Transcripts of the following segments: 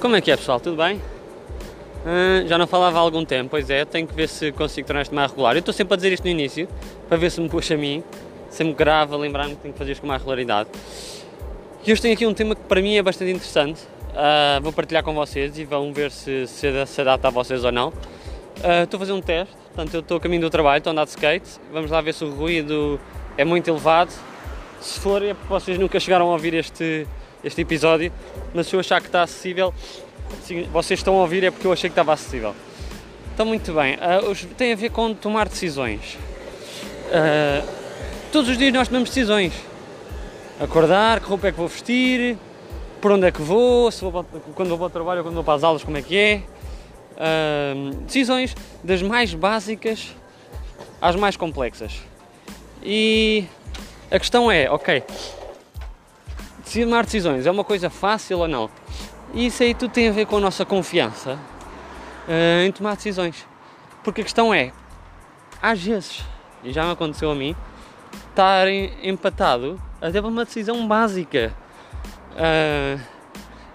Como é que é pessoal? Tudo bem? Uh, já não falava há algum tempo, pois é, tenho que ver se consigo tornar isto mais regular. Eu estou sempre a dizer isto no início, para ver se me puxa a mim, sempre grave, a lembrar-me que tenho que fazer isto com mais regularidade. E hoje tenho aqui um tema que para mim é bastante interessante, uh, vou partilhar com vocês e vão ver se se, se adapta a vocês ou não. Uh, estou a fazer um teste, portanto eu estou a caminho do trabalho, estou a andar de skate, vamos lá ver se o ruído é muito elevado. Se for é porque vocês nunca chegaram a ouvir este, este episódio, mas se eu achar que está acessível, vocês estão a ouvir é porque eu achei que estava acessível. Então, muito bem, uh, tem a ver com tomar decisões. Uh, todos os dias nós tomamos decisões. Acordar, que roupa é que vou vestir, por onde é que vou, se vou quando vou para o trabalho ou quando vou para as aulas, como é que é. Uh, decisões das mais básicas às mais complexas. E a questão é, ok, tomar decisões é uma coisa fácil ou não? Isso aí tudo tem a ver com a nossa confiança uh, em tomar decisões. Porque a questão é, às vezes, e já me aconteceu a mim, estar empatado até para uma decisão básica. Uh,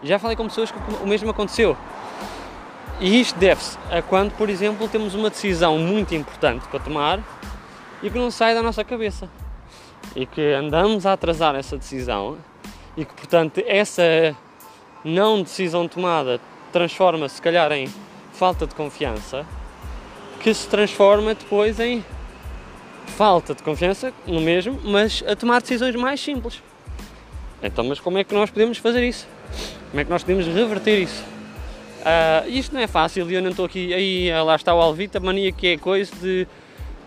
já falei com pessoas que o mesmo aconteceu. E isto deve-se a quando, por exemplo, temos uma decisão muito importante para tomar e que não sai da nossa cabeça. E que andamos a atrasar essa decisão e que, portanto, essa não decisão tomada transforma-se, se calhar, em falta de confiança, que se transforma depois em falta de confiança no mesmo, mas a tomar decisões mais simples. Então, mas como é que nós podemos fazer isso? Como é que nós podemos reverter isso? Uh, isto não é fácil e eu não estou aqui, aí lá está o Alvita, mania que é coisa de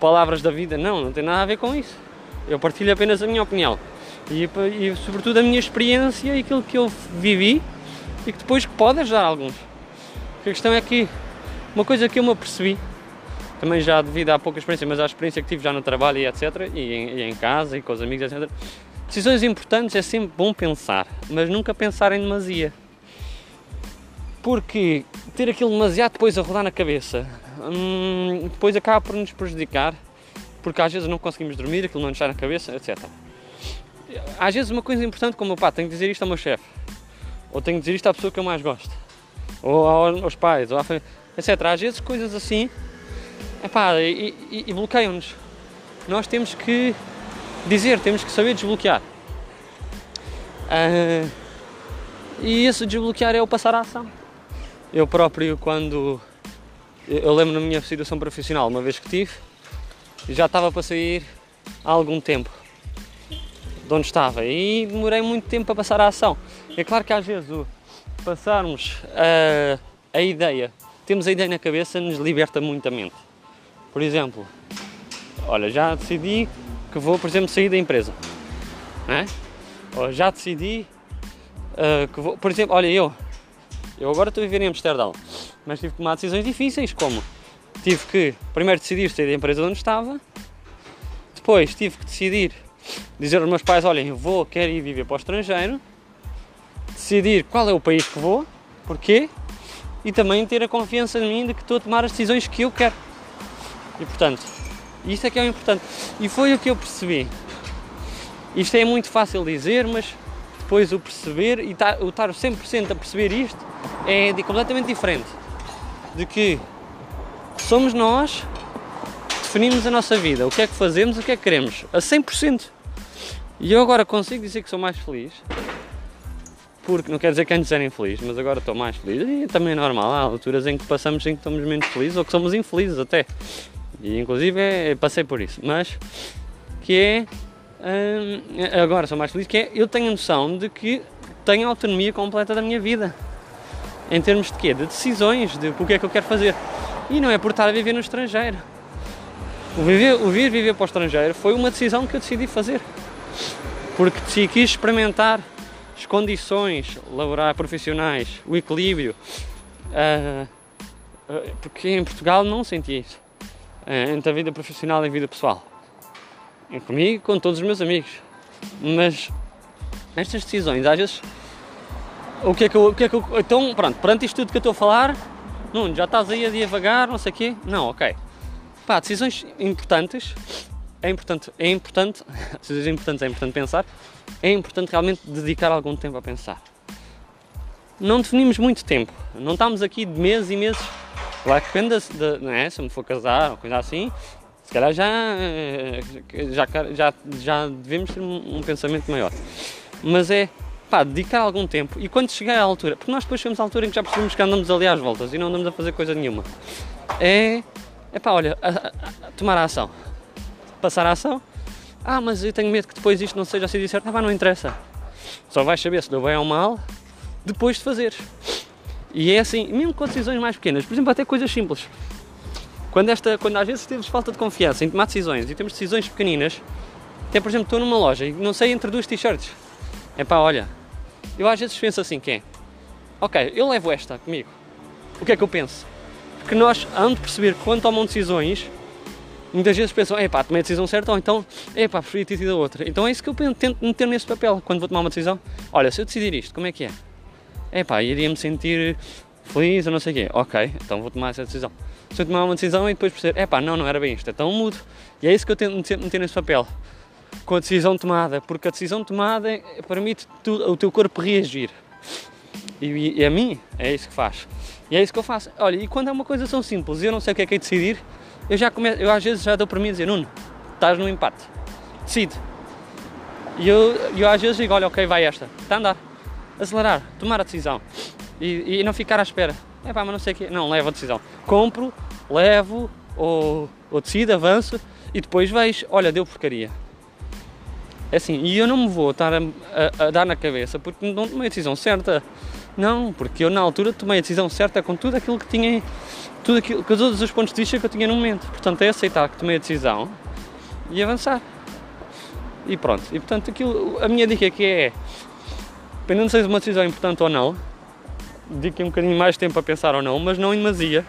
palavras da vida. Não, não tem nada a ver com isso. Eu partilho apenas a minha opinião e, e sobretudo a minha experiência e aquilo que eu vivi e que depois pode ajudar alguns. Porque a questão é que uma coisa que eu me apercebi, também já devido à pouca experiência, mas à experiência que tive já no trabalho e etc, e em, e em casa e com os amigos, etc, decisões importantes é sempre bom pensar, mas nunca pensar em demasia. Porque ter aquilo demasiado depois a rodar na cabeça, hum, depois acaba por nos prejudicar, porque às vezes não conseguimos dormir, aquilo não nos está na cabeça, etc. Às vezes uma coisa importante como, pá, tenho que dizer isto ao meu chefe, ou tenho que dizer isto à pessoa que eu mais gosto, ou aos pais, ou à família, etc. Às vezes coisas assim epá, e, e, e bloqueiam-nos. Nós temos que dizer, temos que saber desbloquear. Uh, e esse desbloquear é o passar à ação. Eu próprio, quando. Eu lembro na minha situação profissional, uma vez que tive, já estava para sair há algum tempo de onde estava e demorei muito tempo para passar à ação. É claro que às vezes o passarmos a, a ideia, temos a ideia na cabeça, nos liberta muito a mente. Por exemplo, olha, já decidi que vou, por exemplo, sair da empresa. Né? Ou já decidi uh, que vou, por exemplo, olha, eu, eu agora estou a viver em Amsterdão, mas tive que tomar decisões difíceis, como tive que primeiro decidir sair da empresa onde estava, depois tive que decidir dizer aos meus pais, olhem, vou, quero ir viver para o estrangeiro, decidir qual é o país que vou, porquê, e também ter a confiança em mim de que estou a tomar as decisões que eu quero. E portanto, isto é que é o importante. E foi o que eu percebi. Isto é muito fácil dizer, mas depois o perceber e o estar 100% a perceber isto é completamente diferente. De que somos nós que definimos a nossa vida, o que é que fazemos, o que é que queremos, a 100%. E eu agora consigo dizer que sou mais feliz, porque não quer dizer que antes era infeliz, mas agora estou mais feliz. E também é normal, há alturas em que passamos em que estamos menos felizes ou que somos infelizes até. E inclusive é, passei por isso. Mas que é. Hum, agora sou mais feliz, que é eu tenho a noção de que tenho autonomia completa da minha vida. Em termos de quê? De decisões, de o que é que eu quero fazer. E não é por estar a viver no estrangeiro. O, viver, o vir viver para o estrangeiro foi uma decisão que eu decidi fazer porque se quis experimentar as condições laborais, profissionais, o equilíbrio, uh, porque em Portugal não senti isso, uh, entre a vida profissional e a vida pessoal. E comigo com todos os meus amigos. Mas estas decisões, às vezes, o que é que eu. O que é que eu então, pronto, perante isto tudo que eu estou a falar, não, já estás aí a devagar, não sei o quê. Não, ok. Pá, decisões importantes é importante, é importante, se é importante, é importante pensar, é importante realmente dedicar algum tempo a pensar. não definimos muito tempo. Não estamos aqui de meses e meses. Claro que depende de, não é? se me for casar ou coisa assim, se calhar já, já, já, já devemos ter um, um pensamento maior. Mas é, pá, dedicar algum tempo e quando chegar à altura, porque nós depois chegamos à altura em que já percebemos que andamos ali às voltas e não andamos a fazer coisa nenhuma, é, é pá, olha, a, a, a tomar a ação, passar a ação. Ah, mas eu tenho medo que depois isto não seja assim de certo. Ah, não interessa. Só vais saber se deu bem ou mal depois de fazeres. E é assim, mesmo com decisões mais pequenas, por exemplo, até coisas simples. Quando, esta, quando às vezes temos falta de confiança em tomar decisões e temos decisões pequeninas, até por exemplo, estou numa loja e não sei entre duas t-shirts. É pá, olha, eu às vezes penso assim, quem? Ok, eu levo esta comigo. O que é que eu penso? Porque nós, antes de perceber que quando tomam decisões, muitas vezes pensam, epá, tomei a decisão certa, ou então, epá, preferi ter tido a outra. Então é isso que eu tento meter nesse papel quando vou tomar uma decisão. Olha, se eu decidir isto, como é que é? Epá, iria-me sentir feliz ou não sei o quê. Ok, então vou tomar essa decisão. Se eu tomar uma decisão e depois perceber, epá, não, não era bem isto, então mudo. E é isso que eu tento meter nesse papel com a decisão tomada, porque a decisão tomada permite tu, o teu corpo reagir. E, e, a mim é isso que faz. E é isso que eu faço. Olha, e quando é uma coisa tão simples e eu não sei o que é que é decidir, eu já começo, eu às vezes já dou para mim dizer, Nuno, estás no empate, decide. E eu, eu às vezes digo, olha, ok, vai esta, está a andar, acelerar, tomar a decisão e, e não ficar à espera. É pá, mas não sei o quê, não, levo a decisão. Compro, levo, ou, ou decido, avanço e depois vejo, olha, deu porcaria é assim, e eu não me vou estar a, a, a, dar na cabeça porque não tomei a decisão certa. Não, porque eu na altura tomei a decisão certa com tudo aquilo que tinha, tudo aquilo, com todos os pontos de vista que eu tinha no momento. Portanto, é aceitar que tomei a decisão e avançar. E pronto. E portanto, aquilo, a minha dica aqui é, dependendo se é uma decisão importante ou não, dediquem um bocadinho mais tempo a pensar ou não, mas não em demasia.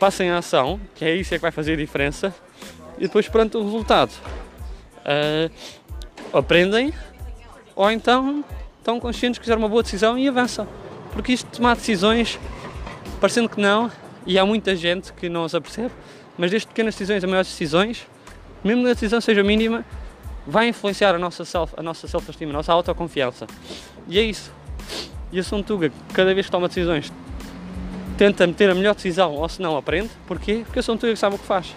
Passem a ação, que é isso é que vai fazer a diferença, e depois perante o resultado. Uh, aprendem ou então estão conscientes que fizeram uma boa decisão e avançam. Porque isto de tomar decisões, parecendo que não, e há muita gente que não se apercebe, mas desde pequenas decisões a maiores decisões, mesmo que a decisão seja mínima, vai influenciar a nossa self, a nossa self-estima, a nossa autoconfiança. E é isso. E a Sontuga, cada vez que toma decisões, tenta meter a melhor decisão, ou se não aprende. Porquê? Porque a Sontuga sabe o que faz.